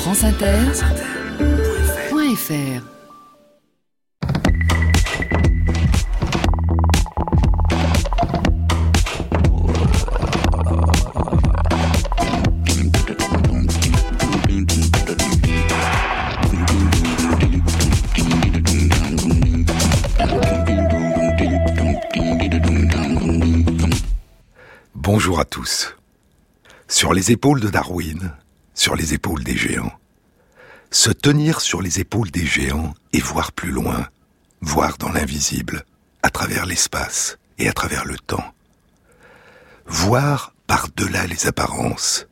franceinter.fr Bonjour à tous. Sur les épaules de Darwin, sur les épaules des géants. Se tenir sur les épaules des géants et voir plus loin, voir dans l'invisible, à travers l'espace et à travers le temps. Voir par-delà les apparences.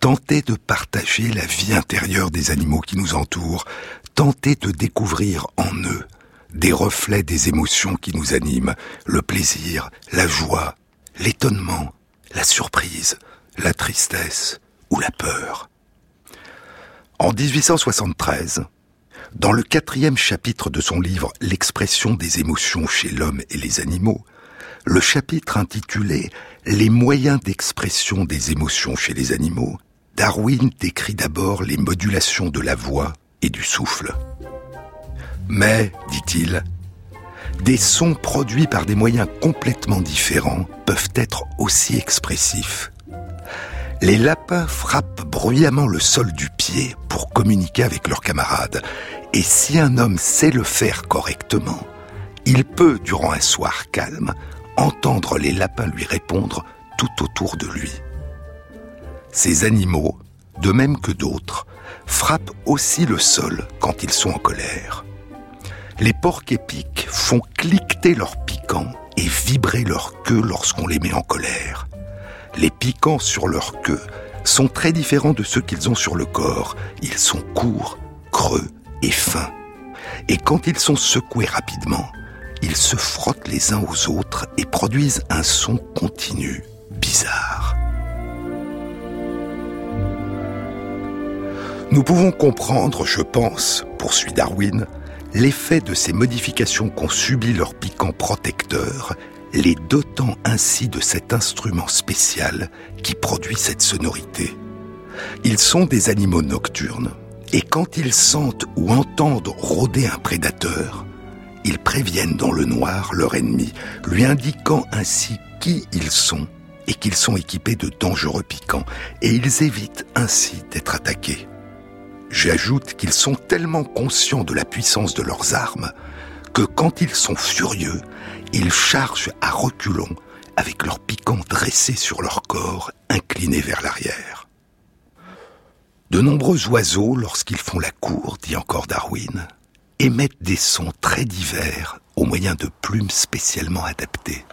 Tenter de partager la vie intérieure des animaux qui nous entourent, tenter de découvrir en eux des reflets des émotions qui nous animent, le plaisir, la joie, l'étonnement, la surprise, la tristesse ou la peur. En 1873, dans le quatrième chapitre de son livre L'expression des émotions chez l'homme et les animaux, le chapitre intitulé Les moyens d'expression des émotions chez les animaux, Darwin décrit d'abord les modulations de la voix et du souffle. Mais, dit-il, des sons produits par des moyens complètement différents peuvent être aussi expressifs. Les lapins frappent bruyamment le sol du pied pour communiquer avec leurs camarades, et si un homme sait le faire correctement, il peut, durant un soir calme, entendre les lapins lui répondre tout autour de lui. Ces animaux, de même que d'autres, frappent aussi le sol quand ils sont en colère. Les porcs épiques font cliqueter leurs piquants et vibrer leur queue lorsqu'on les met en colère. Les piquants sur leur queue sont très différents de ceux qu'ils ont sur le corps. Ils sont courts, creux et fins. Et quand ils sont secoués rapidement, ils se frottent les uns aux autres et produisent un son continu, bizarre. Nous pouvons comprendre, je pense, poursuit Darwin, l'effet de ces modifications qu'ont subi leurs piquants protecteurs, les dotant ainsi de cet instrument spécial qui produit cette sonorité. Ils sont des animaux nocturnes, et quand ils sentent ou entendent rôder un prédateur, ils préviennent dans le noir leur ennemi, lui indiquant ainsi qui ils sont et qu'ils sont équipés de dangereux piquants, et ils évitent ainsi d'être attaqués. J'ajoute qu'ils sont tellement conscients de la puissance de leurs armes que quand ils sont furieux, ils chargent à reculons avec leurs piquants dressés sur leur corps, inclinés vers l'arrière. De nombreux oiseaux, lorsqu'ils font la cour, dit encore Darwin, émettent des sons très divers au moyen de plumes spécialement adaptées.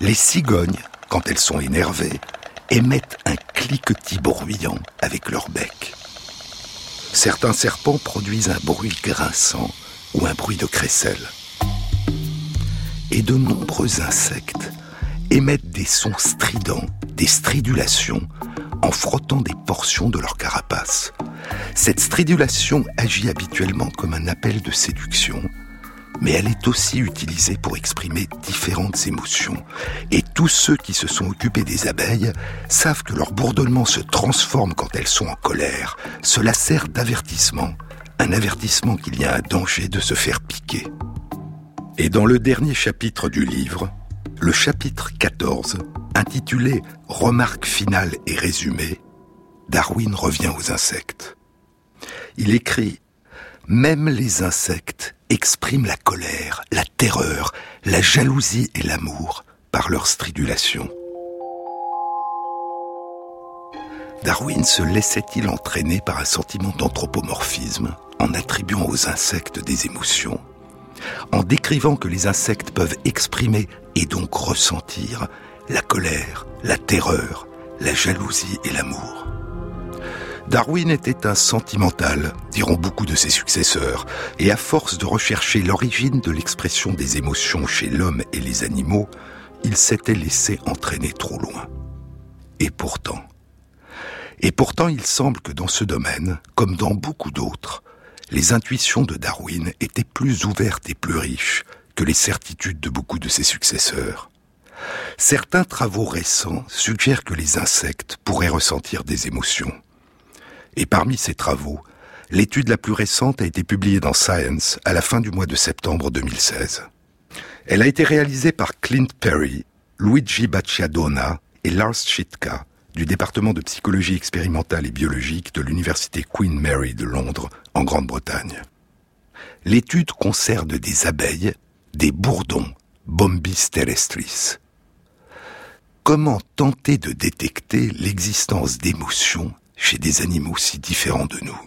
Les cigognes, quand elles sont énervées, émettent un cliquetis bruyant avec leur bec. Certains serpents produisent un bruit grinçant ou un bruit de crécelle. Et de nombreux insectes émettent des sons stridents, des stridulations, en frottant des portions de leur carapace. Cette stridulation agit habituellement comme un appel de séduction mais elle est aussi utilisée pour exprimer différentes émotions. Et tous ceux qui se sont occupés des abeilles savent que leur bourdonnement se transforme quand elles sont en colère. Cela sert d'avertissement, un avertissement qu'il y a un danger de se faire piquer. Et dans le dernier chapitre du livre, le chapitre 14, intitulé Remarques finales et résumées, Darwin revient aux insectes. Il écrit Même les insectes expriment la colère, la terreur, la jalousie et l'amour par leur stridulation. Darwin se laissait-il entraîner par un sentiment d'anthropomorphisme en attribuant aux insectes des émotions, en décrivant que les insectes peuvent exprimer et donc ressentir la colère, la terreur, la jalousie et l'amour Darwin était un sentimental, diront beaucoup de ses successeurs, et à force de rechercher l'origine de l'expression des émotions chez l'homme et les animaux, il s'était laissé entraîner trop loin. Et pourtant, et pourtant il semble que dans ce domaine, comme dans beaucoup d'autres, les intuitions de Darwin étaient plus ouvertes et plus riches que les certitudes de beaucoup de ses successeurs. Certains travaux récents suggèrent que les insectes pourraient ressentir des émotions Et parmi ces travaux, l'étude la plus récente a été publiée dans Science à la fin du mois de septembre 2016. Elle a été réalisée par Clint Perry, Luigi Bacciadona et Lars Chitka du département de psychologie expérimentale et biologique de l'université Queen Mary de Londres en Grande-Bretagne. L'étude concerne des abeilles, des bourdons, Bombis terrestris. Comment tenter de détecter l'existence d'émotions chez des animaux si différents de nous?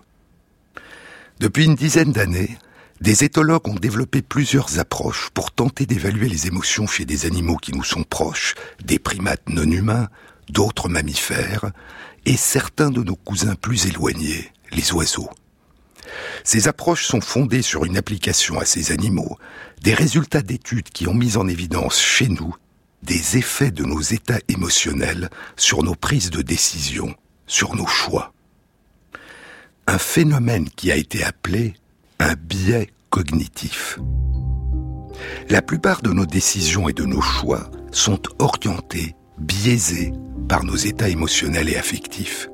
Depuis une dizaine d'années, des éthologues ont développé plusieurs approches pour tenter d'évaluer les émotions chez des animaux qui nous sont proches, des primates non humains, d'autres mammifères, et certains de nos cousins plus éloignés, les oiseaux. Ces approches sont fondées sur une application à ces animaux, des résultats d'études qui ont mis en évidence chez nous des effets de nos états émotionnels sur nos prises de décision, sur nos choix. Un phénomène qui a été appelé un biais cognitif. La plupart de nos décisions et de nos choix sont orientés, biaisés par nos états émotionnels et affectifs.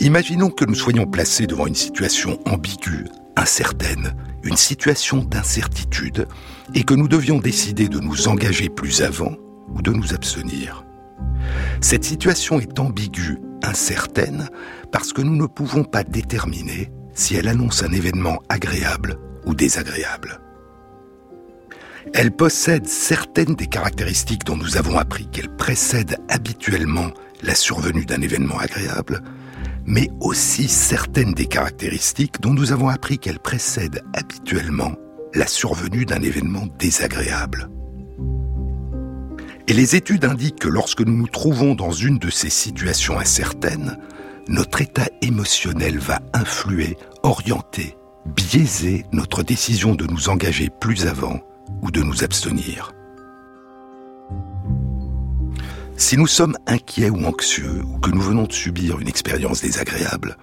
Imaginons que nous soyons placés devant une situation ambiguë, incertaine, une situation d'incertitude, et que nous devions décider de nous engager plus avant ou de nous abstenir. Cette situation est ambiguë, incertaine, parce que nous ne pouvons pas déterminer si elle annonce un événement agréable ou désagréable. Elle possède certaines des caractéristiques dont nous avons appris qu'elle précède habituellement la survenue d'un événement agréable, mais aussi certaines des caractéristiques dont nous avons appris qu'elles précèdent habituellement la survenue d'un événement désagréable. Et les études indiquent que lorsque nous nous trouvons dans une de ces situations incertaines, notre état émotionnel va influer, orienter, biaiser notre décision de nous engager plus avant ou de nous abstenir. Si nous sommes inquiets ou anxieux, ou que nous venons de subir une expérience désagréable,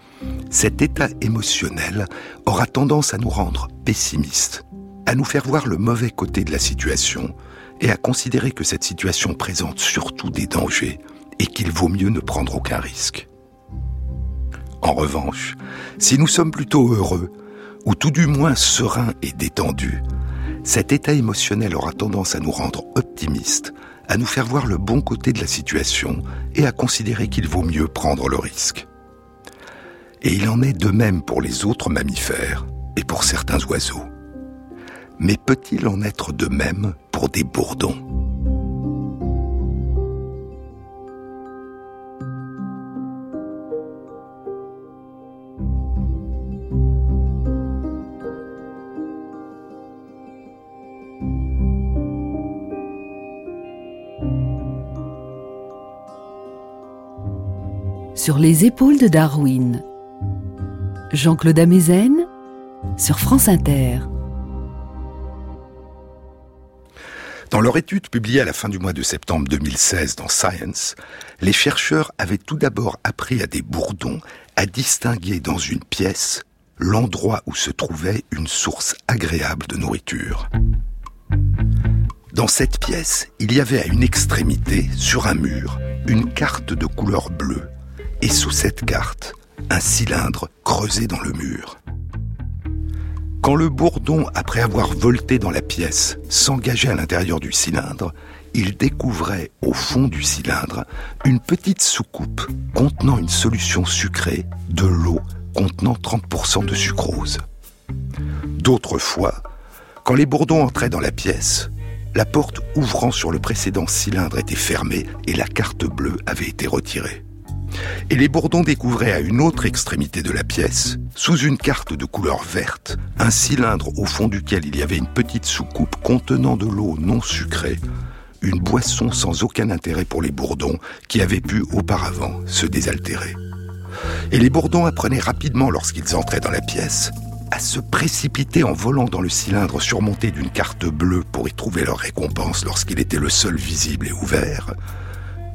cet état émotionnel aura tendance à nous rendre pessimistes, à nous faire voir le mauvais côté de la situation et à considérer que cette situation présente surtout des dangers et qu'il vaut mieux ne prendre aucun risque. En revanche, si nous sommes plutôt heureux, ou tout du moins sereins et détendus, cet état émotionnel aura tendance à nous rendre optimistes à nous faire voir le bon côté de la situation et à considérer qu'il vaut mieux prendre le risque. Et il en est de même pour les autres mammifères et pour certains oiseaux. Mais peut-il en être de même pour des bourdons? Sur les épaules de Darwin. Jean-Claude Amezen sur France Inter. Dans leur étude publiée à la fin du mois de septembre 2016 dans Science, les chercheurs avaient tout d'abord appris à des bourdons à distinguer dans une pièce l'endroit où se trouvait une source agréable de nourriture. Dans cette pièce, il y avait à une extrémité, sur un mur, une carte de couleur bleue et sous cette carte, un cylindre creusé dans le mur. Quand le bourdon, après avoir volté dans la pièce, s'engageait à l'intérieur du cylindre, il découvrait au fond du cylindre une petite soucoupe contenant une solution sucrée, de l'eau contenant 30% de sucrose. D'autres fois, quand les bourdons entraient dans la pièce, la porte ouvrant sur le précédent cylindre était fermée et la carte bleue avait été retirée. Et les bourdons découvraient à une autre extrémité de la pièce, sous une carte de couleur verte, un cylindre au fond duquel il y avait une petite soucoupe contenant de l'eau non sucrée, une boisson sans aucun intérêt pour les bourdons qui avaient pu auparavant se désaltérer. Et les bourdons apprenaient rapidement lorsqu'ils entraient dans la pièce à se précipiter en volant dans le cylindre surmonté d'une carte bleue pour y trouver leur récompense lorsqu'il était le seul visible et ouvert,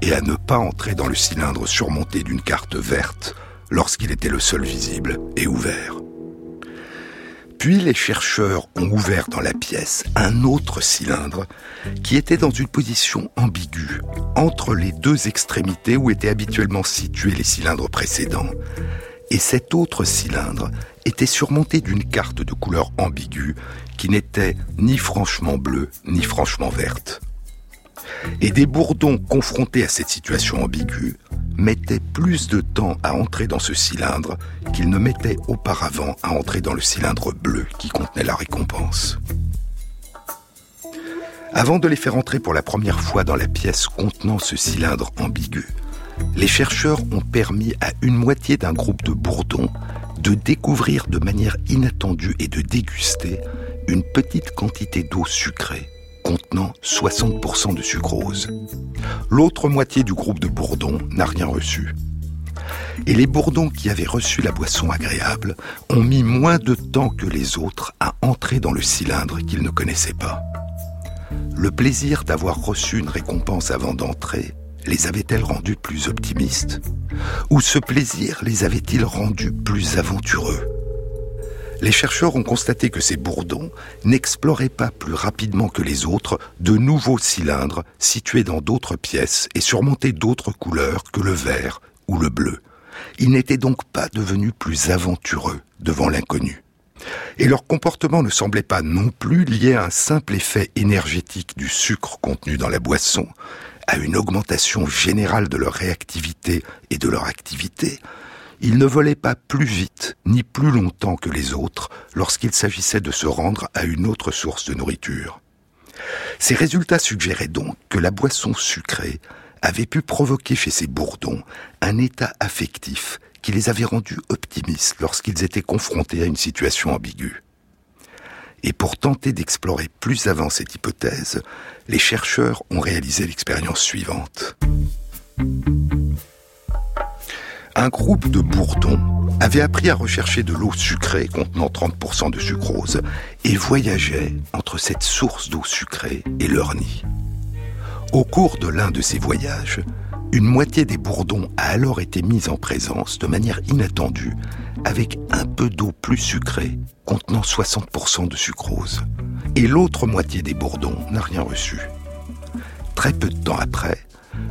et à ne pas entrer dans le cylindre surmonté d'une carte verte lorsqu'il était le seul visible et ouvert. Puis les chercheurs ont ouvert dans la pièce un autre cylindre qui était dans une position ambiguë, entre les deux extrémités où étaient habituellement situés les cylindres précédents. Et cet autre cylindre était surmonté d'une carte de couleur ambiguë qui n'était ni franchement bleue ni franchement verte. Et des bourdons confrontés à cette situation ambiguë mettaient plus de temps à entrer dans ce cylindre qu'ils ne mettaient auparavant à entrer dans le cylindre bleu qui contenait la récompense. Avant de les faire entrer pour la première fois dans la pièce contenant ce cylindre ambigu, les chercheurs ont permis à une moitié d'un groupe de bourdons de découvrir de manière inattendue et de déguster une petite quantité d'eau sucrée contenant 60% de sucrose. L'autre moitié du groupe de bourdons n'a rien reçu. Et les bourdons qui avaient reçu la boisson agréable ont mis moins de temps que les autres à entrer dans le cylindre qu'ils ne connaissaient pas. Le plaisir d'avoir reçu une récompense avant d'entrer les avait-elle rendus plus optimistes? Ou ce plaisir les avait-il rendus plus aventureux? Les chercheurs ont constaté que ces bourdons n'exploraient pas plus rapidement que les autres de nouveaux cylindres situés dans d'autres pièces et surmontés d'autres couleurs que le vert ou le bleu. Ils n'étaient donc pas devenus plus aventureux devant l'inconnu. Et leur comportement ne semblait pas non plus lié à un simple effet énergétique du sucre contenu dans la boisson, à une augmentation générale de leur réactivité et de leur activité, ils ne volaient pas plus vite ni plus longtemps que les autres lorsqu'il s'agissait de se rendre à une autre source de nourriture. Ces résultats suggéraient donc que la boisson sucrée avait pu provoquer chez ces bourdons un état affectif qui les avait rendus optimistes lorsqu'ils étaient confrontés à une situation ambiguë. Et pour tenter d'explorer plus avant cette hypothèse, les chercheurs ont réalisé l'expérience suivante. Un groupe de bourdons avait appris à rechercher de l'eau sucrée contenant 30% de sucrose et voyageait entre cette source d'eau sucrée et leur nid. Au cours de l'un de ces voyages, une moitié des bourdons a alors été mise en présence de manière inattendue avec un peu d'eau plus sucrée contenant 60% de sucrose. Et l'autre moitié des bourdons n'a rien reçu. Très peu de temps après,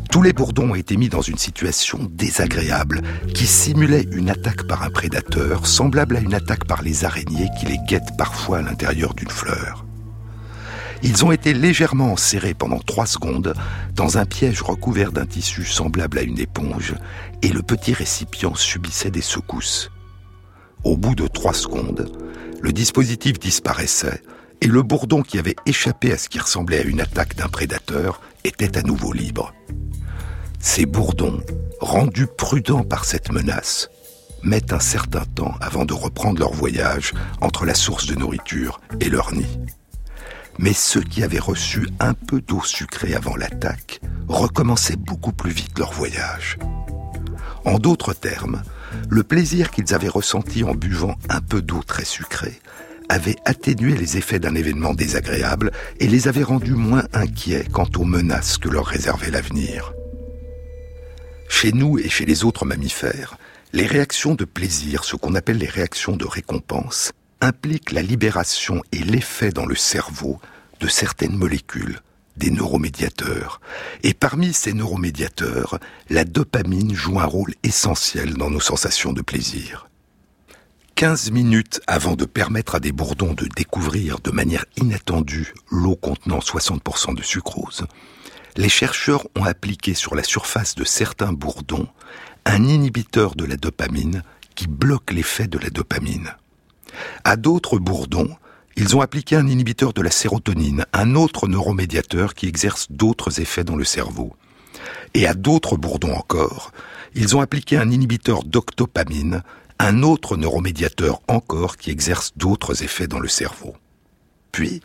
tous les bourdons ont été mis dans une situation désagréable qui simulait une attaque par un prédateur semblable à une attaque par les araignées qui les guettent parfois à l'intérieur d'une fleur. Ils ont été légèrement enserrés pendant trois secondes dans un piège recouvert d'un tissu semblable à une éponge et le petit récipient subissait des secousses. Au bout de trois secondes, le dispositif disparaissait et le bourdon qui avait échappé à ce qui ressemblait à une attaque d'un prédateur était à nouveau libre. Ces bourdons, rendus prudents par cette menace, mettent un certain temps avant de reprendre leur voyage entre la source de nourriture et leur nid. Mais ceux qui avaient reçu un peu d'eau sucrée avant l'attaque recommençaient beaucoup plus vite leur voyage. En d'autres termes, le plaisir qu'ils avaient ressenti en buvant un peu d'eau très sucrée avait atténué les effets d'un événement désagréable et les avait rendus moins inquiets quant aux menaces que leur réservait l'avenir. Chez nous et chez les autres mammifères, les réactions de plaisir, ce qu'on appelle les réactions de récompense, impliquent la libération et l'effet dans le cerveau de certaines molécules, des neuromédiateurs. Et parmi ces neuromédiateurs, la dopamine joue un rôle essentiel dans nos sensations de plaisir. 15 minutes avant de permettre à des bourdons de découvrir de manière inattendue l'eau contenant 60% de sucrose, les chercheurs ont appliqué sur la surface de certains bourdons un inhibiteur de la dopamine qui bloque l'effet de la dopamine. À d'autres bourdons, ils ont appliqué un inhibiteur de la sérotonine, un autre neuromédiateur qui exerce d'autres effets dans le cerveau. Et à d'autres bourdons encore, ils ont appliqué un inhibiteur d'octopamine, un autre neuromédiateur encore qui exerce d'autres effets dans le cerveau. Puis,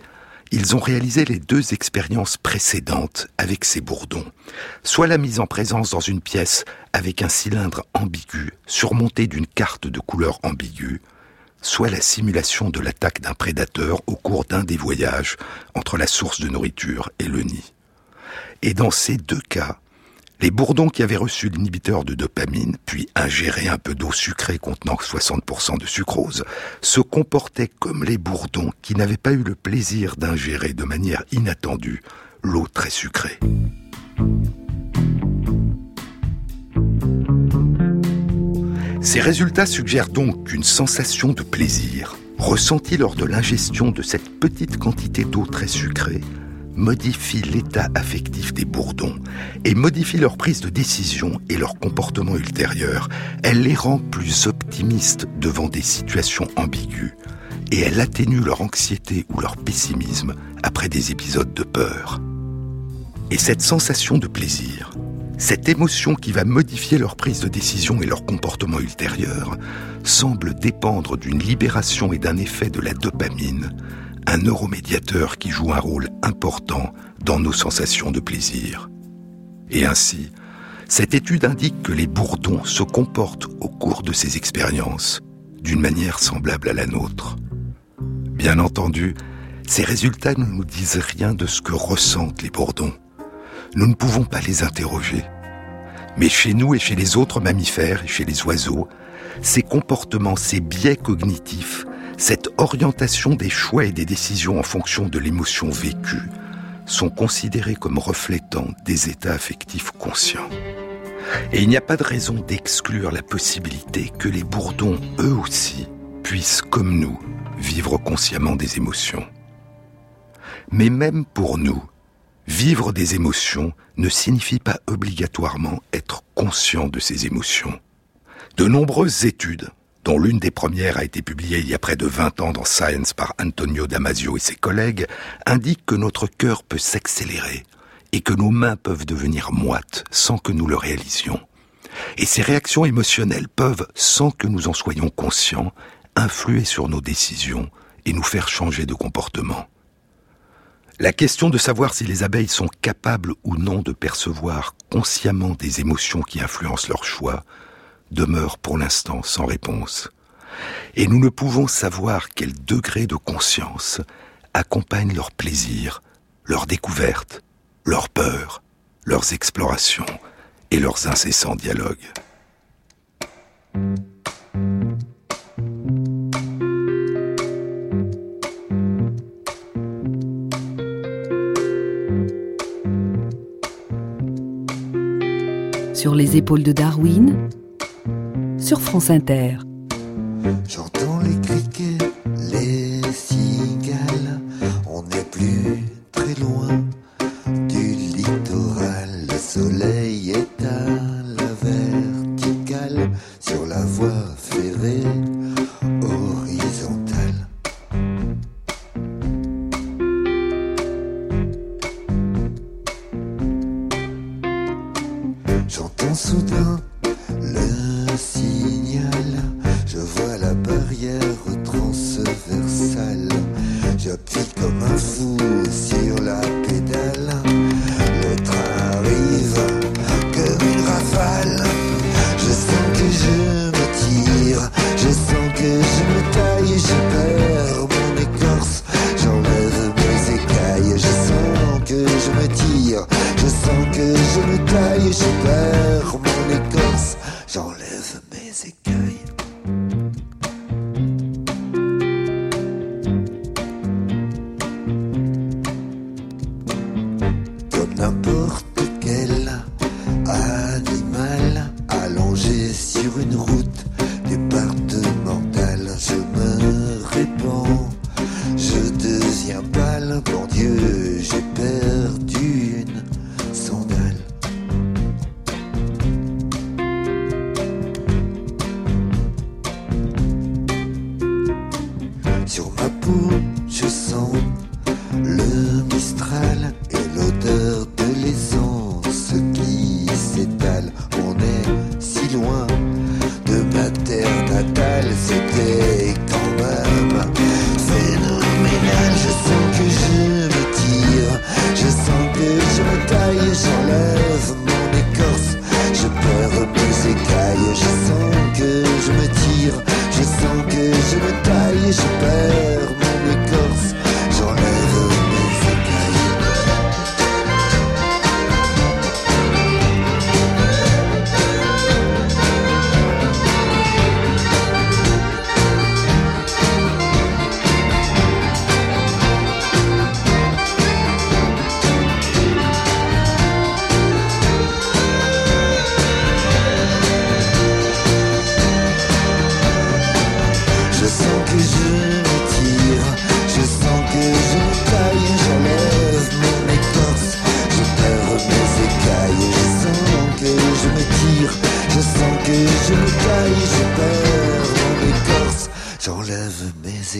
ils ont réalisé les deux expériences précédentes avec ces bourdons. Soit la mise en présence dans une pièce avec un cylindre ambigu surmonté d'une carte de couleur ambiguë, soit la simulation de l'attaque d'un prédateur au cours d'un des voyages entre la source de nourriture et le nid. Et dans ces deux cas, les bourdons qui avaient reçu l'inhibiteur de dopamine, puis ingéré un peu d'eau sucrée contenant 60% de sucrose, se comportaient comme les bourdons qui n'avaient pas eu le plaisir d'ingérer de manière inattendue l'eau très sucrée. Ces résultats suggèrent donc qu'une sensation de plaisir, ressentie lors de l'ingestion de cette petite quantité d'eau très sucrée, modifie l'état affectif des bourdons et modifie leur prise de décision et leur comportement ultérieur. Elle les rend plus optimistes devant des situations ambiguës et elle atténue leur anxiété ou leur pessimisme après des épisodes de peur. Et cette sensation de plaisir, cette émotion qui va modifier leur prise de décision et leur comportement ultérieur, semble dépendre d'une libération et d'un effet de la dopamine, un neuromédiateur qui joue un rôle important dans nos sensations de plaisir. Et ainsi, cette étude indique que les bourdons se comportent au cours de ces expériences d'une manière semblable à la nôtre. Bien entendu, ces résultats ne nous disent rien de ce que ressentent les bourdons. Nous ne pouvons pas les interroger. Mais chez nous et chez les autres mammifères et chez les oiseaux, ces comportements, ces biais cognitifs cette orientation des choix et des décisions en fonction de l'émotion vécue sont considérés comme reflétant des états affectifs conscients. Et il n'y a pas de raison d'exclure la possibilité que les bourdons, eux aussi, puissent, comme nous, vivre consciemment des émotions. Mais même pour nous, vivre des émotions ne signifie pas obligatoirement être conscient de ces émotions. De nombreuses études dont l'une des premières a été publiée il y a près de 20 ans dans Science par Antonio Damasio et ses collègues, indique que notre cœur peut s'accélérer et que nos mains peuvent devenir moites sans que nous le réalisions. Et ces réactions émotionnelles peuvent, sans que nous en soyons conscients, influer sur nos décisions et nous faire changer de comportement. La question de savoir si les abeilles sont capables ou non de percevoir consciemment des émotions qui influencent leurs choix demeure pour l'instant sans réponse. Et nous ne pouvons savoir quel degré de conscience accompagne leur plaisir, leur découverte, leur peur, leurs explorations et leurs incessants dialogues. Sur les épaules de Darwin, sur France Inter.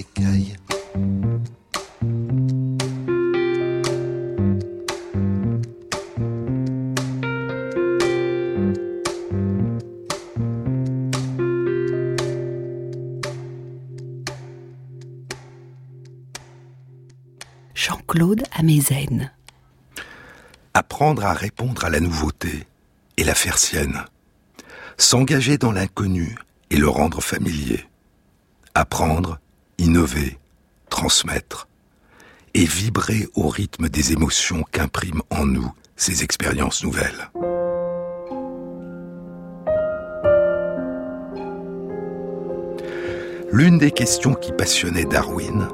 Écailles. Jean-Claude Amezen. Apprendre à répondre à la nouveauté et la faire sienne. S'engager dans l'inconnu et le rendre familier. Apprendre, innover, transmettre. Et vibrer au rythme des émotions qu'impriment en nous ces expériences nouvelles. L'une des questions qui passionnait Darwin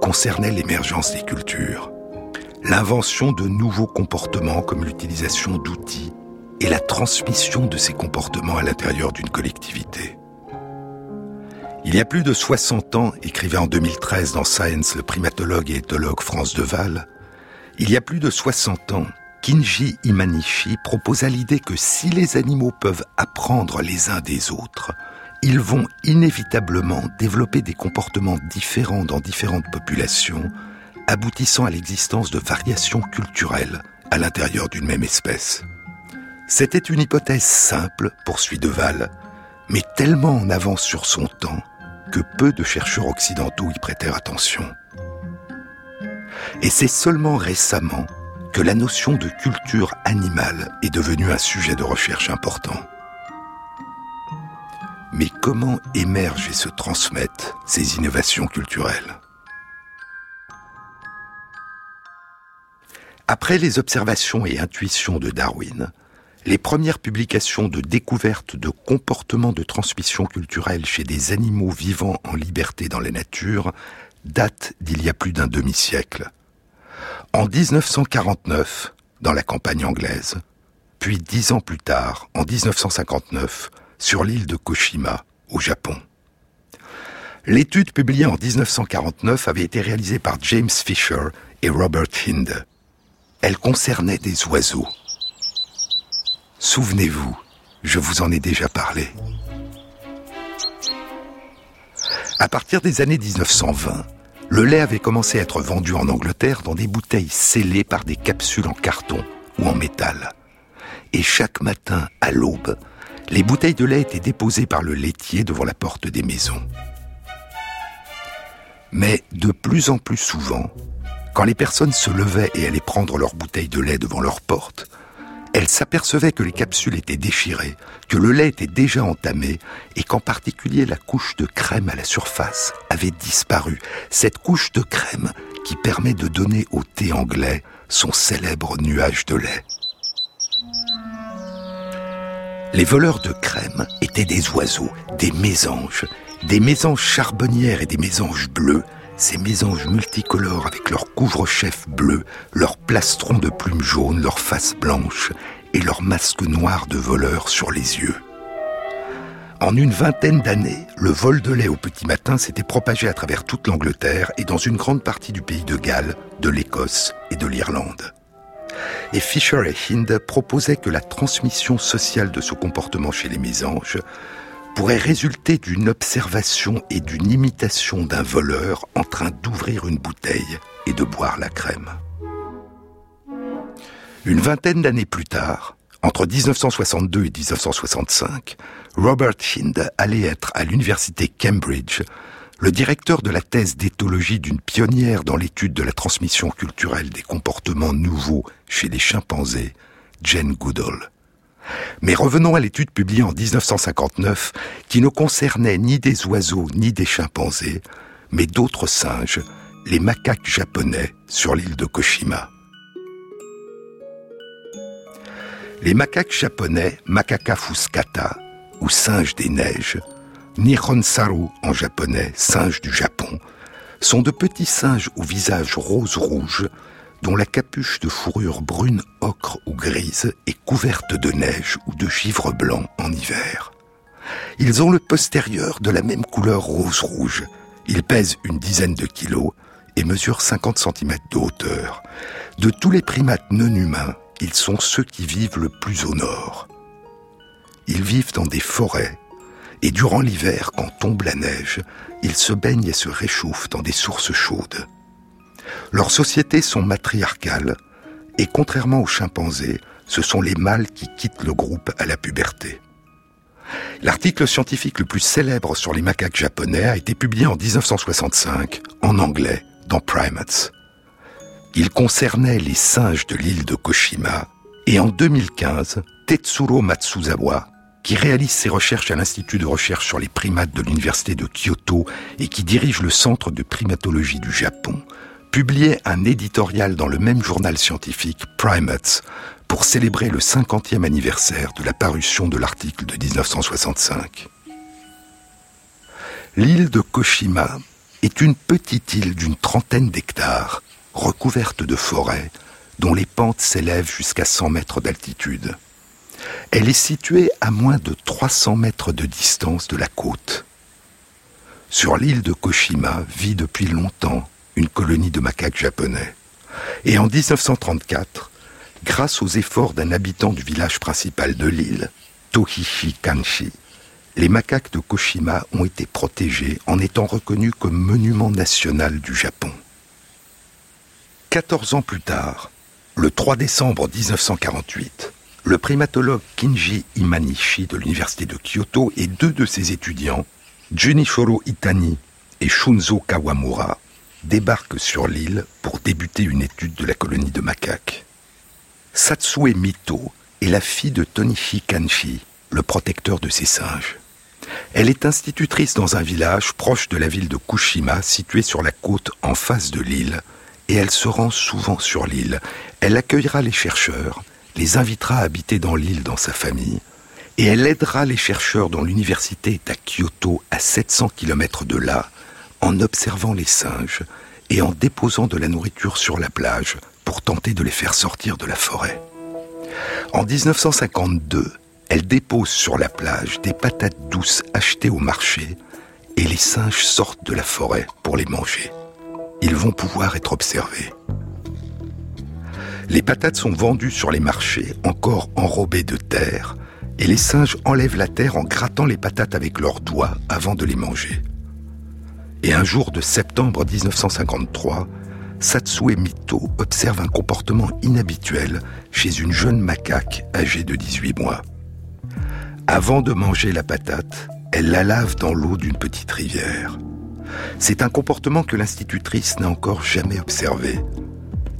concernait l'émergence des cultures, l'invention de nouveaux comportements comme l'utilisation d'outils et la transmission de ces comportements à l'intérieur d'une collectivité. Il y a plus de 60 ans, écrivait en 2013 dans Science le primatologue et éthologue France Deval, il y a plus de 60 ans, Kinji Imanishi proposa l'idée que si les animaux peuvent apprendre les uns des autres, ils vont inévitablement développer des comportements différents dans différentes populations, aboutissant à l'existence de variations culturelles à l'intérieur d'une même espèce. C'était une hypothèse simple, poursuit Deval, mais tellement en avance sur son temps que peu de chercheurs occidentaux y prêtèrent attention. Et c'est seulement récemment que la notion de culture animale est devenue un sujet de recherche important. Mais comment émergent et se transmettent ces innovations culturelles? Après les observations et intuitions de Darwin, les premières publications de découverte de comportements de transmission culturelle chez des animaux vivant en liberté dans la nature datent d'il y a plus d'un demi-siècle. En 1949, dans la campagne anglaise, puis dix ans plus tard, en 1959, sur l'île de Koshima, au Japon. L'étude publiée en 1949 avait été réalisée par James Fisher et Robert Hind. Elle concernait des oiseaux. Souvenez-vous, je vous en ai déjà parlé. À partir des années 1920, le lait avait commencé à être vendu en Angleterre dans des bouteilles scellées par des capsules en carton ou en métal. Et chaque matin, à l'aube, les bouteilles de lait étaient déposées par le laitier devant la porte des maisons. Mais de plus en plus souvent, quand les personnes se levaient et allaient prendre leurs bouteilles de lait devant leur porte, elles s'apercevaient que les capsules étaient déchirées, que le lait était déjà entamé et qu'en particulier la couche de crème à la surface avait disparu. Cette couche de crème qui permet de donner au thé anglais son célèbre nuage de lait. Les voleurs de crème étaient des oiseaux, des mésanges, des mésanges charbonnières et des mésanges bleus, ces mésanges multicolores avec leurs couvre-chefs bleus, leurs plastrons de plumes jaunes, leurs faces blanches et leurs masques noirs de voleurs sur les yeux. En une vingtaine d'années, le vol de lait au petit matin s'était propagé à travers toute l'Angleterre et dans une grande partie du pays de Galles, de l'Écosse et de l'Irlande. Et Fisher et Hind proposaient que la transmission sociale de ce comportement chez les mésanges pourrait résulter d'une observation et d'une imitation d'un voleur en train d'ouvrir une bouteille et de boire la crème. Une vingtaine d'années plus tard, entre 1962 et 1965, Robert Hind allait être à l'université Cambridge le directeur de la thèse d'éthologie d'une pionnière dans l'étude de la transmission culturelle des comportements nouveaux chez les chimpanzés, Jane Goodall. Mais revenons à l'étude publiée en 1959 qui ne concernait ni des oiseaux ni des chimpanzés, mais d'autres singes, les macaques japonais sur l'île de Koshima. Les macaques japonais, Macaca fuscata, ou singes des neiges, Nihonsaru en japonais, singe du Japon, sont de petits singes au visage rose-rouge, dont la capuche de fourrure brune, ocre ou grise est couverte de neige ou de givre blanc en hiver. Ils ont le postérieur de la même couleur rose-rouge. Ils pèsent une dizaine de kilos et mesurent 50 cm de hauteur. De tous les primates non humains, ils sont ceux qui vivent le plus au nord. ils vivent dans des forêts et durant l'hiver, quand tombe la neige, ils se baignent et se réchauffent dans des sources chaudes. Leurs sociétés sont matriarcales et contrairement aux chimpanzés, ce sont les mâles qui quittent le groupe à la puberté. L'article scientifique le plus célèbre sur les macaques japonais a été publié en 1965 en anglais dans Primates. Il concernait les singes de l'île de Koshima et en 2015, Tetsuro Matsuzawa, qui réalise ses recherches à l'Institut de recherche sur les primates de l'Université de Kyoto et qui dirige le Centre de primatologie du Japon, publiait un éditorial dans le même journal scientifique, Primates, pour célébrer le 50e anniversaire de la parution de l'article de 1965. L'île de Koshima est une petite île d'une trentaine d'hectares, recouverte de forêts, dont les pentes s'élèvent jusqu'à 100 mètres d'altitude. Elle est située à moins de 300 mètres de distance de la côte. Sur l'île de Koshima vit depuis longtemps une colonie de macaques japonais. Et en 1934, grâce aux efforts d'un habitant du village principal de l'île, Tohishi Kanshi, les macaques de Koshima ont été protégés en étant reconnus comme monument national du Japon. 14 ans plus tard, le 3 décembre 1948, le primatologue Kinji Imanishi de l'université de Kyoto et deux de ses étudiants, Junichiro Itani et Shunzo Kawamura, débarquent sur l'île pour débuter une étude de la colonie de macaques. Satsue Mito est la fille de Tonishi Kanshi, le protecteur de ces singes. Elle est institutrice dans un village proche de la ville de Kushima, située sur la côte en face de l'île, et elle se rend souvent sur l'île. Elle accueillera les chercheurs, les invitera à habiter dans l'île dans sa famille, et elle aidera les chercheurs dont l'université est à Kyoto, à 700 km de là, en observant les singes et en déposant de la nourriture sur la plage pour tenter de les faire sortir de la forêt. En 1952, elle dépose sur la plage des patates douces achetées au marché et les singes sortent de la forêt pour les manger. Ils vont pouvoir être observés. Les patates sont vendues sur les marchés, encore enrobées de terre, et les singes enlèvent la terre en grattant les patates avec leurs doigts avant de les manger. Et un jour de septembre 1953, Satsue Mito observe un comportement inhabituel chez une jeune macaque âgée de 18 mois. Avant de manger la patate, elle la lave dans l'eau d'une petite rivière. C'est un comportement que l'institutrice n'a encore jamais observé,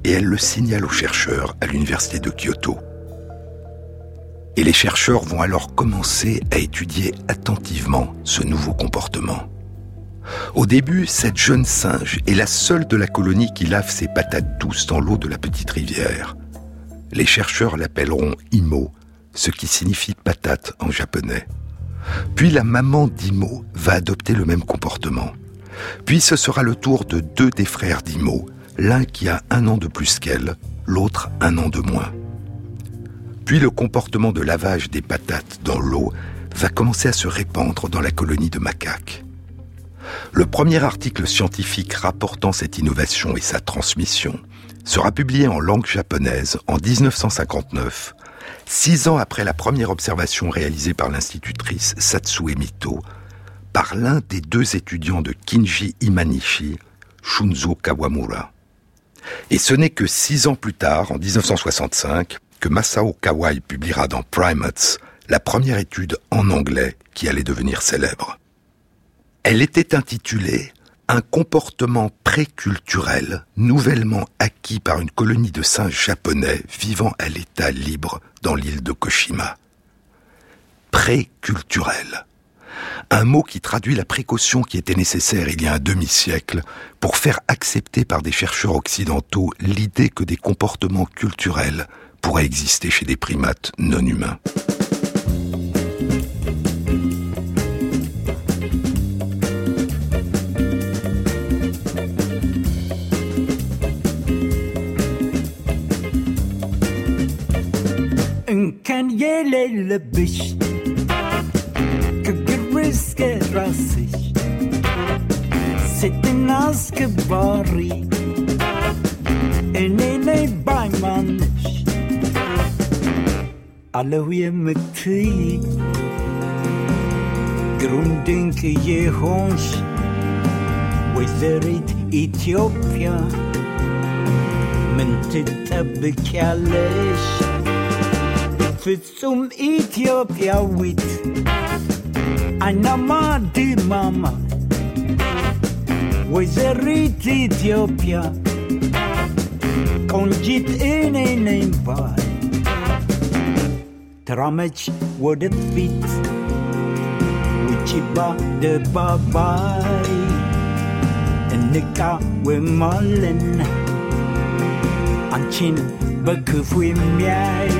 et elle le signale aux chercheurs à l'université de Kyoto. Et les chercheurs vont alors commencer à étudier attentivement ce nouveau comportement. Au début, cette jeune singe est la seule de la colonie qui lave ses patates douces dans l'eau de la petite rivière. Les chercheurs l'appelleront Imo, ce qui signifie patate en japonais. Puis la maman d'Imo va adopter le même comportement. Puis ce sera le tour de deux des frères d'Imo, l'un qui a un an de plus qu'elle, l'autre un an de moins. Puis le comportement de lavage des patates dans l'eau va commencer à se répandre dans la colonie de macaques. Le premier article scientifique rapportant cette innovation et sa transmission sera publié en langue japonaise en 1959, six ans après la première observation réalisée par l'institutrice Satsue Mito, par l'un des deux étudiants de Kinji Imanishi, Shunzo Kawamura. Et ce n'est que six ans plus tard, en 1965, que Masao Kawai publiera dans Primates la première étude en anglais qui allait devenir célèbre. Elle était intitulée Un comportement préculturel nouvellement acquis par une colonie de singes japonais vivant à l'état libre dans l'île de Koshima. Préculturel. Un mot qui traduit la précaution qui était nécessaire il y a un demi-siècle pour faire accepter par des chercheurs occidentaux l'idée que des comportements culturels pourraient exister chez des primates non humains. كان يلبش كجرسك راسي ست الناس كباري اني بايمانش على ويا مكتي ግሩም ድንቅ የሆንሽ ወይዘሪት ኢትዮጵያ ምን ትጠብቂያለሽ? ፍጹም ኢትዮጵያዊት አይናማ ድማማ ወይዘሪት ኢትዮጵያ ቆንጂት እኔ ነኝ ባይ ተራመች ወደፊት ውጪባ ደባባይ እንቃወማለን አንቺን በክፉ የሚያይ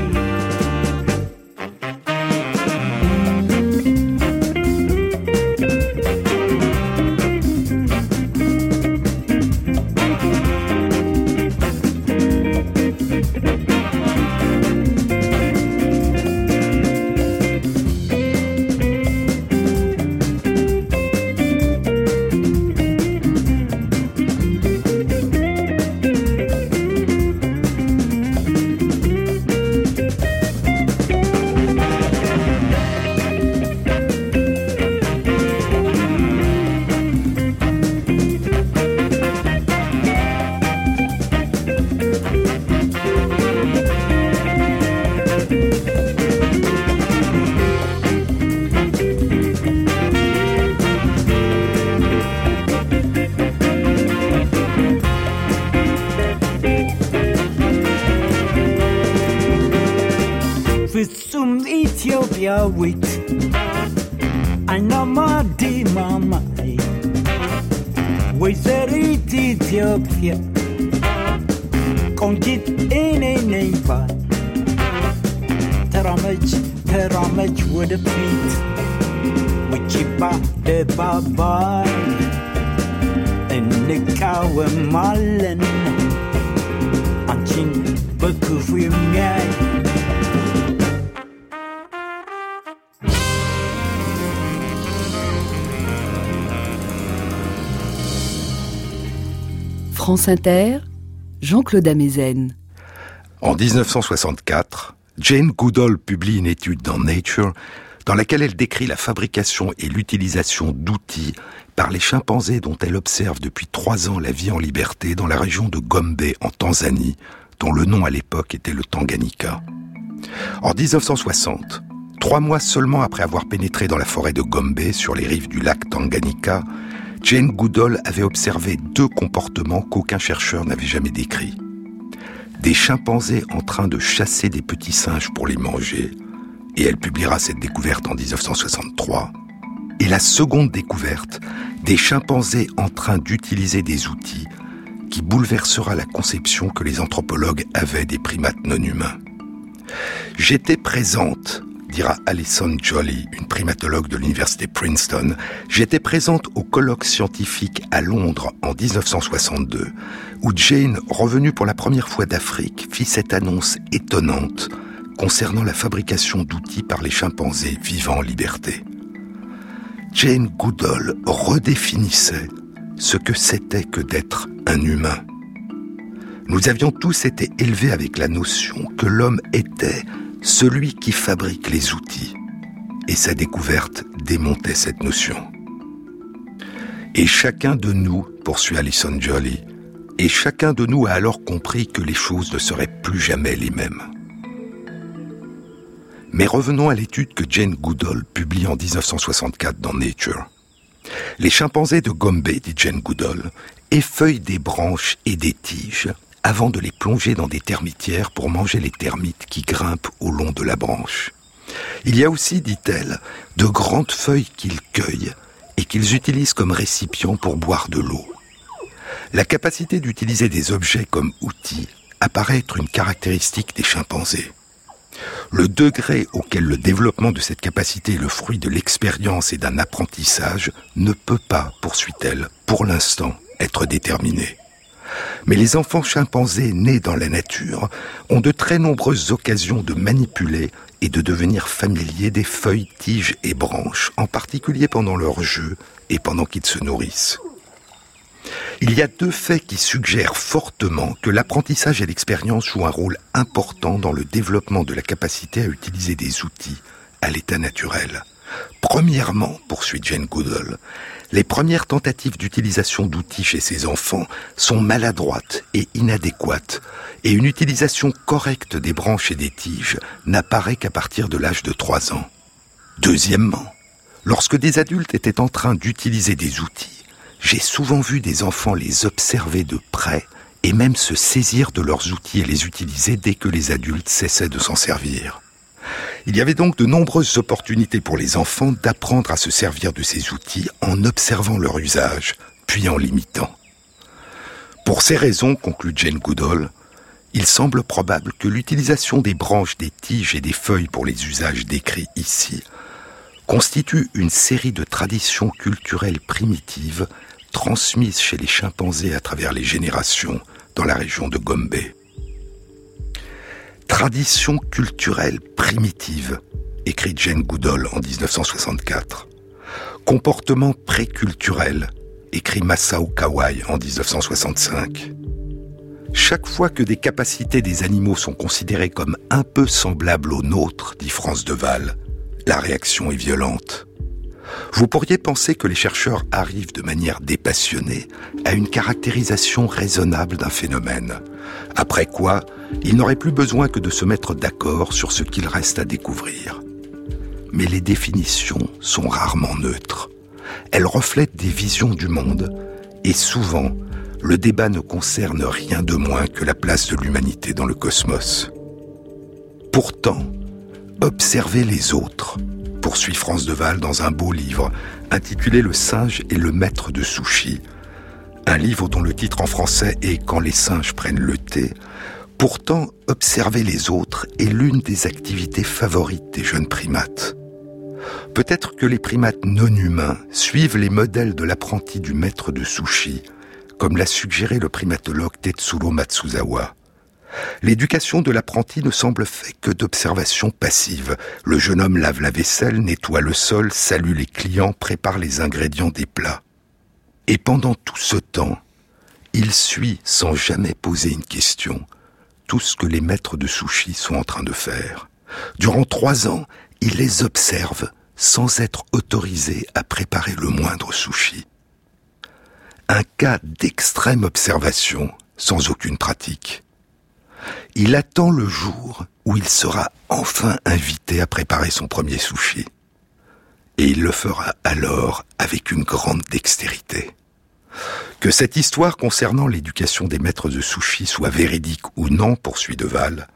France Inter, Jean-Claude Amezen. En 1964, Jane Goodall publie une étude dans Nature dans laquelle elle décrit la fabrication et l'utilisation d'outils par les chimpanzés dont elle observe depuis trois ans la vie en liberté dans la région de Gombe en Tanzanie, dont le nom à l'époque était le Tanganyika. En 1960, trois mois seulement après avoir pénétré dans la forêt de Gombe sur les rives du lac Tanganyika, Jane Goodall avait observé deux comportements qu'aucun chercheur n'avait jamais décrits. Des chimpanzés en train de chasser des petits singes pour les manger, et elle publiera cette découverte en 1963. Et la seconde découverte, des chimpanzés en train d'utiliser des outils qui bouleversera la conception que les anthropologues avaient des primates non humains. J'étais présente, dira Alison Jolly, une primatologue de l'université Princeton, j'étais présente au colloque scientifique à Londres en 1962, où Jane, revenue pour la première fois d'Afrique, fit cette annonce étonnante concernant la fabrication d'outils par les chimpanzés vivant en liberté. Jane Goodall redéfinissait ce que c'était que d'être un humain. Nous avions tous été élevés avec la notion que l'homme était celui qui fabrique les outils, et sa découverte démontait cette notion. Et chacun de nous, poursuit Alison Jolly, et chacun de nous a alors compris que les choses ne seraient plus jamais les mêmes. Mais revenons à l'étude que Jane Goodall publie en 1964 dans Nature. Les chimpanzés de Gombe, dit Jane Goodall, effeuillent des branches et des tiges avant de les plonger dans des termitières pour manger les termites qui grimpent au long de la branche. Il y a aussi, dit-elle, de grandes feuilles qu'ils cueillent et qu'ils utilisent comme récipients pour boire de l'eau. La capacité d'utiliser des objets comme outils apparaît être une caractéristique des chimpanzés. Le degré auquel le développement de cette capacité est le fruit de l'expérience et d'un apprentissage ne peut pas, poursuit-elle, pour l'instant, être déterminé. Mais les enfants chimpanzés nés dans la nature ont de très nombreuses occasions de manipuler et de devenir familiers des feuilles, tiges et branches, en particulier pendant leur jeu et pendant qu'ils se nourrissent. Il y a deux faits qui suggèrent fortement que l'apprentissage et l'expérience jouent un rôle important dans le développement de la capacité à utiliser des outils à l'état naturel. Premièrement, poursuit Jane Goodall, les premières tentatives d'utilisation d'outils chez ces enfants sont maladroites et inadéquates, et une utilisation correcte des branches et des tiges n'apparaît qu'à partir de l'âge de 3 ans. Deuxièmement, lorsque des adultes étaient en train d'utiliser des outils, j'ai souvent vu des enfants les observer de près et même se saisir de leurs outils et les utiliser dès que les adultes cessaient de s'en servir. Il y avait donc de nombreuses opportunités pour les enfants d'apprendre à se servir de ces outils en observant leur usage, puis en l'imitant. Pour ces raisons, conclut Jane Goodall, il semble probable que l'utilisation des branches, des tiges et des feuilles pour les usages décrits ici constitue une série de traditions culturelles primitives transmises chez les chimpanzés à travers les générations dans la région de Gombe. Tradition culturelle primitive, écrit Jane Goodall en 1964. Comportement préculturel, écrit Masao Kawai en 1965. Chaque fois que des capacités des animaux sont considérées comme un peu semblables aux nôtres, dit France Deval, la réaction est violente. Vous pourriez penser que les chercheurs arrivent de manière dépassionnée à une caractérisation raisonnable d'un phénomène, après quoi ils n'auraient plus besoin que de se mettre d'accord sur ce qu'il reste à découvrir. Mais les définitions sont rarement neutres. Elles reflètent des visions du monde, et souvent, le débat ne concerne rien de moins que la place de l'humanité dans le cosmos. Pourtant, observer les autres, poursuit France Deval dans un beau livre intitulé Le singe et le maître de sushi. Un livre dont le titre en français est Quand les singes prennent le thé. Pourtant, observer les autres est l'une des activités favorites des jeunes primates. Peut-être que les primates non humains suivent les modèles de l'apprenti du maître de sushi, comme l'a suggéré le primatologue Tetsuro Matsuzawa. L'éducation de l'apprenti ne semble faite que d'observations passives. Le jeune homme lave la vaisselle, nettoie le sol, salue les clients, prépare les ingrédients des plats. Et pendant tout ce temps, il suit sans jamais poser une question ce que les maîtres de sushi sont en train de faire. Durant trois ans, il les observe sans être autorisé à préparer le moindre sushi. Un cas d'extrême observation sans aucune pratique. Il attend le jour où il sera enfin invité à préparer son premier sushi. Et il le fera alors avec une grande dextérité. Que cette histoire concernant l'éducation des maîtres de sushi soit véridique ou non, poursuit Deval,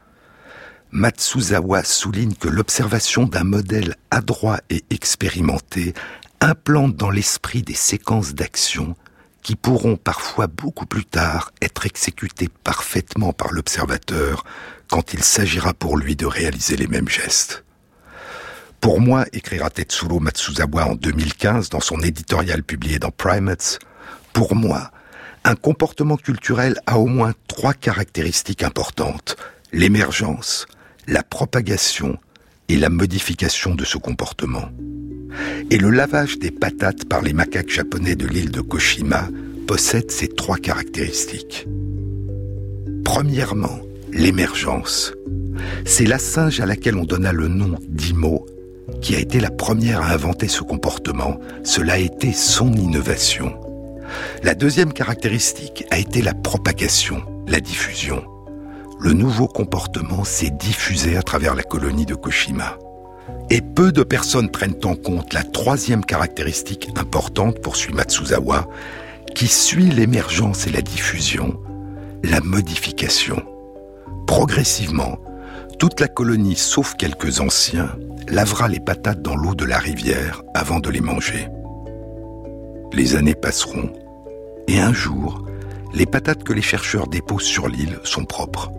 Matsuzawa souligne que l'observation d'un modèle adroit et expérimenté implante dans l'esprit des séquences d'action qui pourront parfois beaucoup plus tard être exécutés parfaitement par l'observateur quand il s'agira pour lui de réaliser les mêmes gestes. Pour moi, écrira Tetsuro Matsuzawa en 2015 dans son éditorial publié dans Primates, pour moi, un comportement culturel a au moins trois caractéristiques importantes. L'émergence, la propagation et la modification de ce comportement et le lavage des patates par les macaques japonais de l'île de Koshima possède ces trois caractéristiques. Premièrement, l'émergence. C'est la singe à laquelle on donna le nom d'Imo qui a été la première à inventer ce comportement. Cela a été son innovation. La deuxième caractéristique a été la propagation, la diffusion. Le nouveau comportement s'est diffusé à travers la colonie de Koshima. Et peu de personnes prennent en compte la troisième caractéristique importante, poursuit Matsuzawa, qui suit l'émergence et la diffusion, la modification. Progressivement, toute la colonie, sauf quelques anciens, lavera les patates dans l'eau de la rivière avant de les manger. Les années passeront, et un jour, les patates que les chercheurs déposent sur l'île sont propres.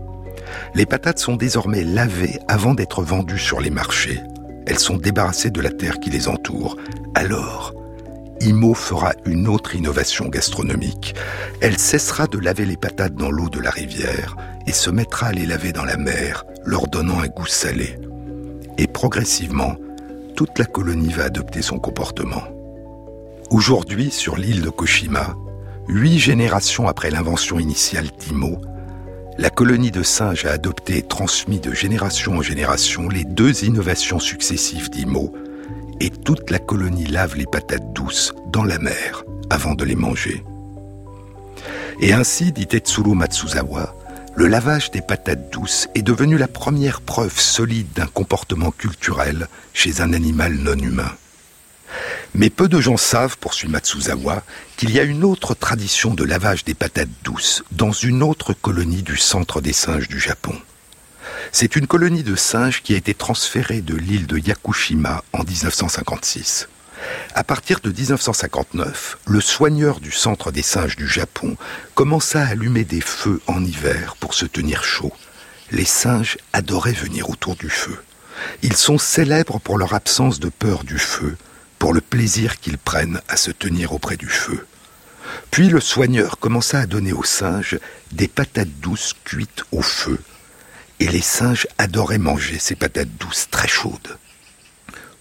Les patates sont désormais lavées avant d'être vendues sur les marchés, elles sont débarrassées de la terre qui les entoure. Alors, Imo fera une autre innovation gastronomique. Elle cessera de laver les patates dans l'eau de la rivière et se mettra à les laver dans la mer, leur donnant un goût salé. Et progressivement, toute la colonie va adopter son comportement. Aujourd'hui, sur l'île de Koshima, huit générations après l'invention initiale d'Imo, la colonie de singes a adopté et transmis de génération en génération les deux innovations successives d'Imo, et toute la colonie lave les patates douces dans la mer avant de les manger. Et ainsi, dit Tetsuro Matsuzawa, le lavage des patates douces est devenu la première preuve solide d'un comportement culturel chez un animal non humain. Mais peu de gens savent, poursuit Matsuzawa, qu'il y a une autre tradition de lavage des patates douces dans une autre colonie du centre des singes du Japon. C'est une colonie de singes qui a été transférée de l'île de Yakushima en 1956. À partir de 1959, le soigneur du centre des singes du Japon commença à allumer des feux en hiver pour se tenir chaud. Les singes adoraient venir autour du feu. Ils sont célèbres pour leur absence de peur du feu, pour le plaisir qu'ils prennent à se tenir auprès du feu. Puis le soigneur commença à donner aux singes des patates douces cuites au feu. Et les singes adoraient manger ces patates douces très chaudes.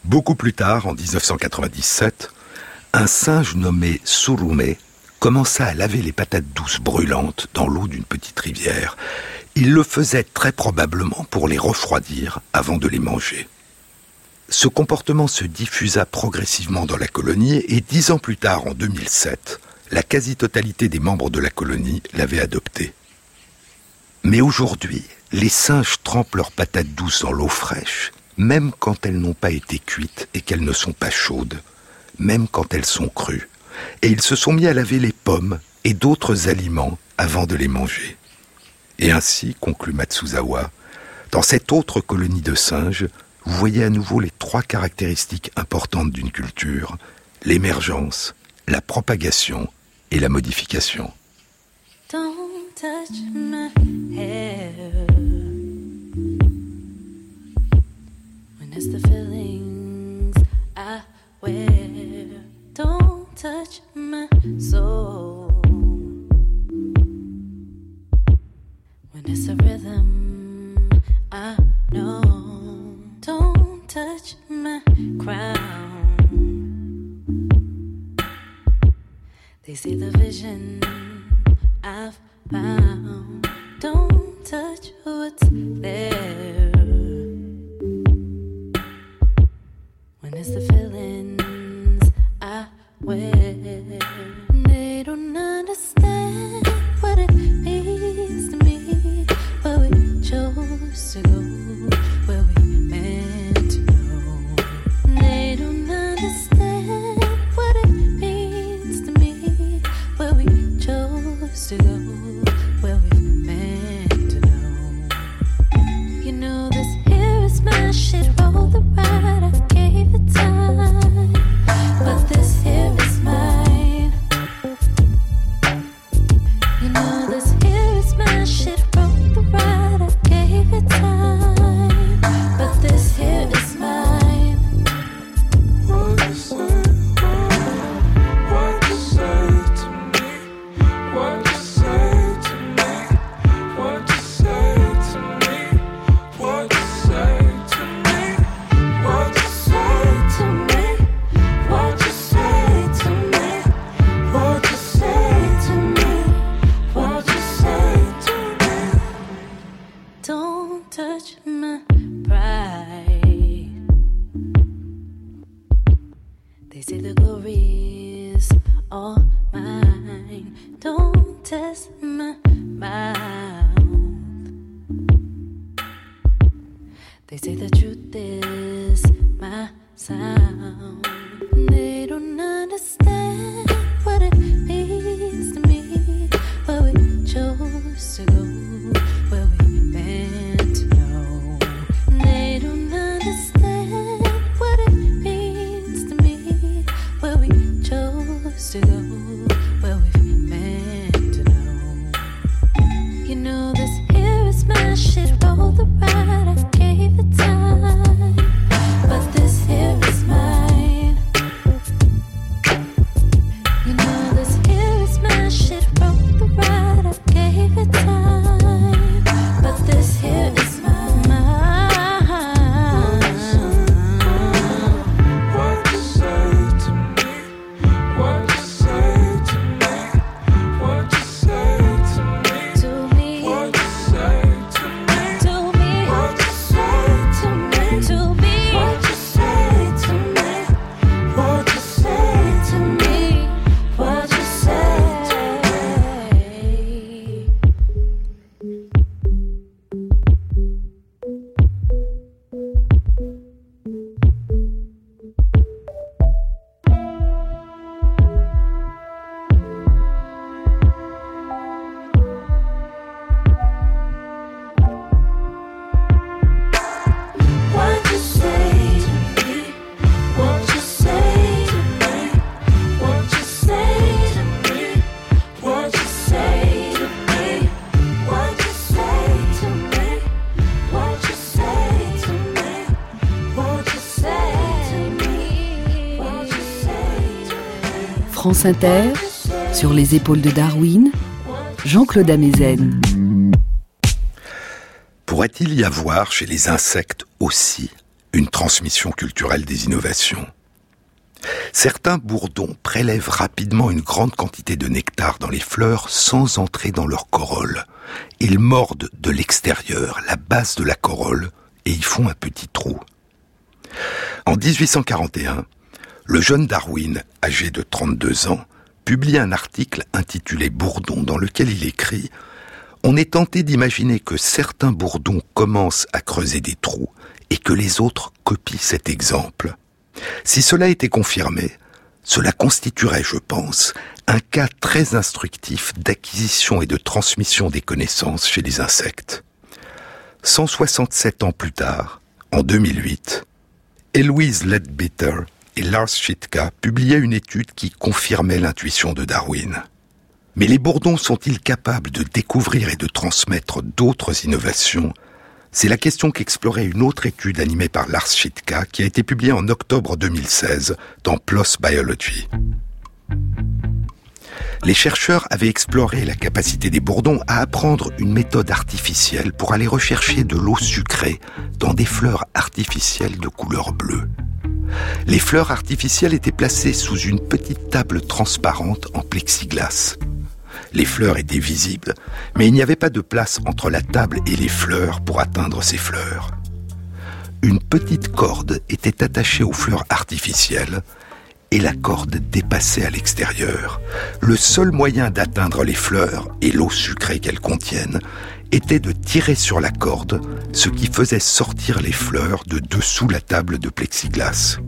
Beaucoup plus tard, en 1997, un singe nommé Surume commença à laver les patates douces brûlantes dans l'eau d'une petite rivière. Il le faisait très probablement pour les refroidir avant de les manger. Ce comportement se diffusa progressivement dans la colonie et dix ans plus tard, en 2007, la quasi-totalité des membres de la colonie l'avait adopté. Mais aujourd'hui, les singes trempent leurs patates douces dans l'eau fraîche même quand elles n'ont pas été cuites et qu'elles ne sont pas chaudes, même quand elles sont crues. Et ils se sont mis à laver les pommes et d'autres aliments avant de les manger. Et ainsi, conclut Matsuzawa, dans cette autre colonie de singes, vous voyez à nouveau les trois caractéristiques importantes d'une culture, l'émergence, la propagation et la modification. See the vision I've found. Don't touch what's there. They say the truth is my sound. Inter, sur les épaules de Darwin, Jean-Claude Amezen. Pourrait-il y avoir chez les insectes aussi une transmission culturelle des innovations? Certains bourdons prélèvent rapidement une grande quantité de nectar dans les fleurs sans entrer dans leur corolle. Ils mordent de l'extérieur la base de la corolle et y font un petit trou. En 1841, le jeune Darwin, âgé de 32 ans, publie un article intitulé Bourdon dans lequel il écrit On est tenté d'imaginer que certains bourdons commencent à creuser des trous et que les autres copient cet exemple. Si cela était confirmé, cela constituerait, je pense, un cas très instructif d'acquisition et de transmission des connaissances chez les insectes. 167 ans plus tard, en 2008, Eloise Ledbetter et Lars Schitka publiaient une étude qui confirmait l'intuition de Darwin. Mais les bourdons sont-ils capables de découvrir et de transmettre d'autres innovations? C'est la question qu'explorait une autre étude animée par Lars Schitka qui a été publiée en octobre 2016 dans PLOS Biology. Les chercheurs avaient exploré la capacité des bourdons à apprendre une méthode artificielle pour aller rechercher de l'eau sucrée dans des fleurs artificielles de couleur bleue. Les fleurs artificielles étaient placées sous une petite table transparente en plexiglas. Les fleurs étaient visibles, mais il n'y avait pas de place entre la table et les fleurs pour atteindre ces fleurs. Une petite corde était attachée aux fleurs artificielles et la corde dépassait à l'extérieur. Le seul moyen d'atteindre les fleurs et l'eau sucrée qu'elles contiennent était de tirer sur la corde, ce qui faisait sortir les fleurs de dessous la table de plexiglas.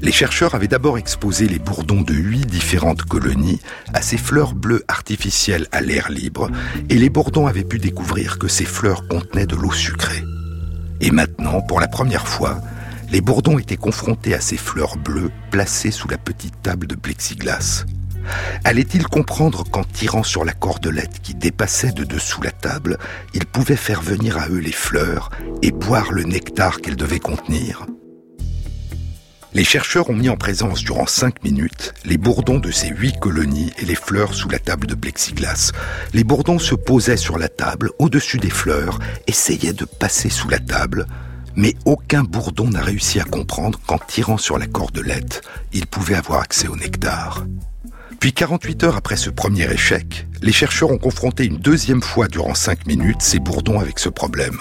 Les chercheurs avaient d'abord exposé les bourdons de huit différentes colonies à ces fleurs bleues artificielles à l'air libre, et les bourdons avaient pu découvrir que ces fleurs contenaient de l'eau sucrée. Et maintenant, pour la première fois, les bourdons étaient confrontés à ces fleurs bleues placées sous la petite table de plexiglas. Allaient-ils comprendre qu'en tirant sur la cordelette qui dépassait de dessous la table, ils pouvaient faire venir à eux les fleurs et boire le nectar qu'elles devaient contenir? Les chercheurs ont mis en présence durant cinq minutes les bourdons de ces huit colonies et les fleurs sous la table de plexiglas. Les bourdons se posaient sur la table, au-dessus des fleurs, essayaient de passer sous la table, mais aucun bourdon n'a réussi à comprendre qu'en tirant sur la cordelette, il pouvait avoir accès au nectar. Puis 48 heures après ce premier échec, les chercheurs ont confronté une deuxième fois durant 5 minutes ces bourdons avec ce problème.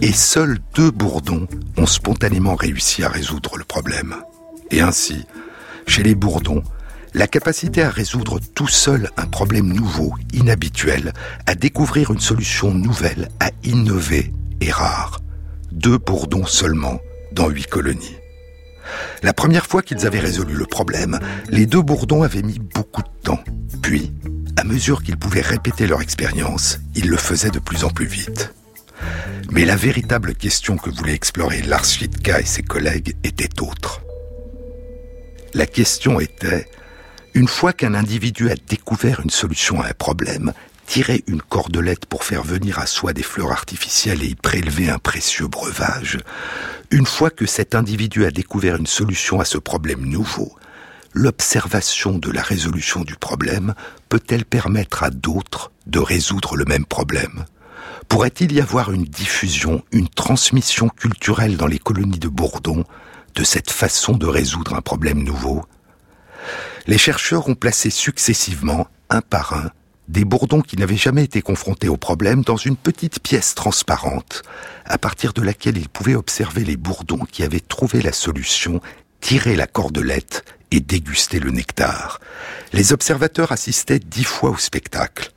Et seuls deux bourdons ont spontanément réussi à résoudre le problème. Et ainsi, chez les bourdons, la capacité à résoudre tout seul un problème nouveau, inhabituel, à découvrir une solution nouvelle, à innover est rare. Deux bourdons seulement dans huit colonies. La première fois qu'ils avaient résolu le problème, les deux bourdons avaient mis beaucoup de temps. Puis, à mesure qu'ils pouvaient répéter leur expérience, ils le faisaient de plus en plus vite. Mais la véritable question que voulaient explorer Lars et ses collègues était autre. La question était, une fois qu'un individu a découvert une solution à un problème, tirer une cordelette pour faire venir à soi des fleurs artificielles et y prélever un précieux breuvage, une fois que cet individu a découvert une solution à ce problème nouveau, l'observation de la résolution du problème peut-elle permettre à d'autres de résoudre le même problème? Pourrait-il y avoir une diffusion, une transmission culturelle dans les colonies de Bourdon de cette façon de résoudre un problème nouveau? Les chercheurs ont placé successivement, un par un, des bourdons qui n'avaient jamais été confrontés au problème dans une petite pièce transparente, à partir de laquelle ils pouvaient observer les bourdons qui avaient trouvé la solution, tirer la cordelette et déguster le nectar. Les observateurs assistaient dix fois au spectacle.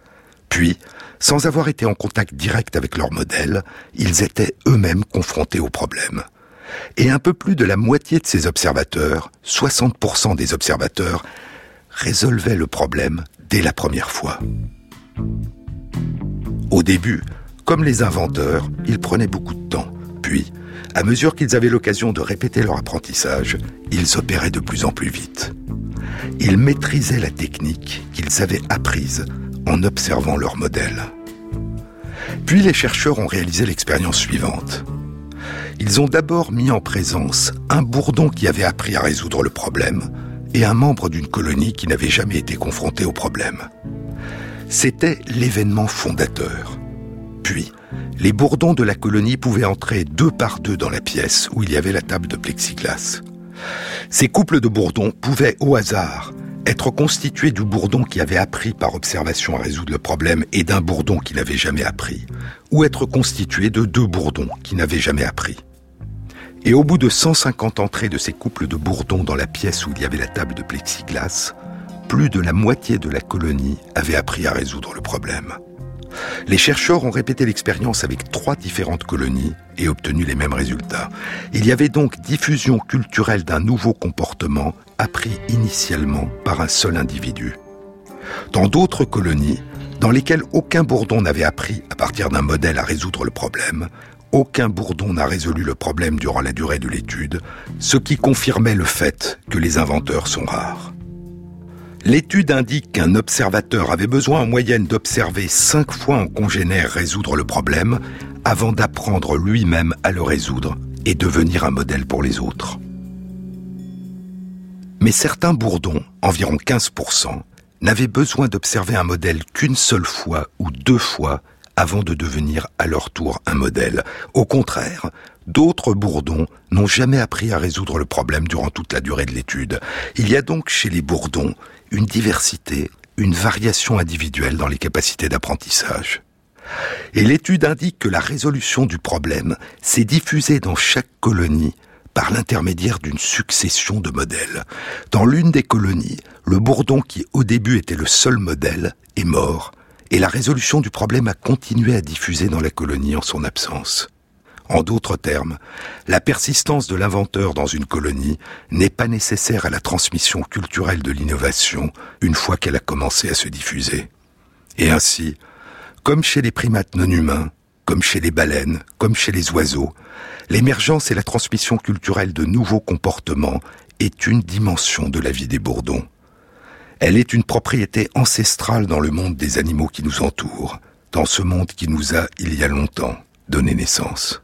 Puis, sans avoir été en contact direct avec leur modèle, ils étaient eux-mêmes confrontés au problème. Et un peu plus de la moitié de ces observateurs, 60% des observateurs, résolvaient le problème dès la première fois. Au début, comme les inventeurs, ils prenaient beaucoup de temps. Puis, à mesure qu'ils avaient l'occasion de répéter leur apprentissage, ils opéraient de plus en plus vite. Ils maîtrisaient la technique qu'ils avaient apprise en observant leur modèle. Puis les chercheurs ont réalisé l'expérience suivante. Ils ont d'abord mis en présence un bourdon qui avait appris à résoudre le problème et un membre d'une colonie qui n'avait jamais été confronté au problème. C'était l'événement fondateur. Puis, les bourdons de la colonie pouvaient entrer deux par deux dans la pièce où il y avait la table de plexiglas. Ces couples de bourdons pouvaient, au hasard, être constitués du bourdon qui avait appris par observation à résoudre le problème et d'un bourdon qui n'avait jamais appris, ou être constitués de deux bourdons qui n'avaient jamais appris. Et au bout de 150 entrées de ces couples de bourdons dans la pièce où il y avait la table de plexiglas, plus de la moitié de la colonie avait appris à résoudre le problème. Les chercheurs ont répété l'expérience avec trois différentes colonies et obtenu les mêmes résultats. Il y avait donc diffusion culturelle d'un nouveau comportement appris initialement par un seul individu. Dans d'autres colonies, dans lesquelles aucun bourdon n'avait appris à partir d'un modèle à résoudre le problème, aucun bourdon n'a résolu le problème durant la durée de l'étude, ce qui confirmait le fait que les inventeurs sont rares. L'étude indique qu'un observateur avait besoin en moyenne d'observer cinq fois en congénère résoudre le problème avant d'apprendre lui-même à le résoudre et devenir un modèle pour les autres. Mais certains bourdons, environ 15%, n'avaient besoin d'observer un modèle qu'une seule fois ou deux fois avant de devenir à leur tour un modèle. Au contraire, D'autres bourdons n'ont jamais appris à résoudre le problème durant toute la durée de l'étude. Il y a donc chez les bourdons une diversité, une variation individuelle dans les capacités d'apprentissage. Et l'étude indique que la résolution du problème s'est diffusée dans chaque colonie par l'intermédiaire d'une succession de modèles. Dans l'une des colonies, le bourdon qui au début était le seul modèle est mort, et la résolution du problème a continué à diffuser dans la colonie en son absence. En d'autres termes, la persistance de l'inventeur dans une colonie n'est pas nécessaire à la transmission culturelle de l'innovation une fois qu'elle a commencé à se diffuser. Et ainsi, comme chez les primates non humains, comme chez les baleines, comme chez les oiseaux, l'émergence et la transmission culturelle de nouveaux comportements est une dimension de la vie des bourdons. Elle est une propriété ancestrale dans le monde des animaux qui nous entourent, dans ce monde qui nous a, il y a longtemps, donné naissance.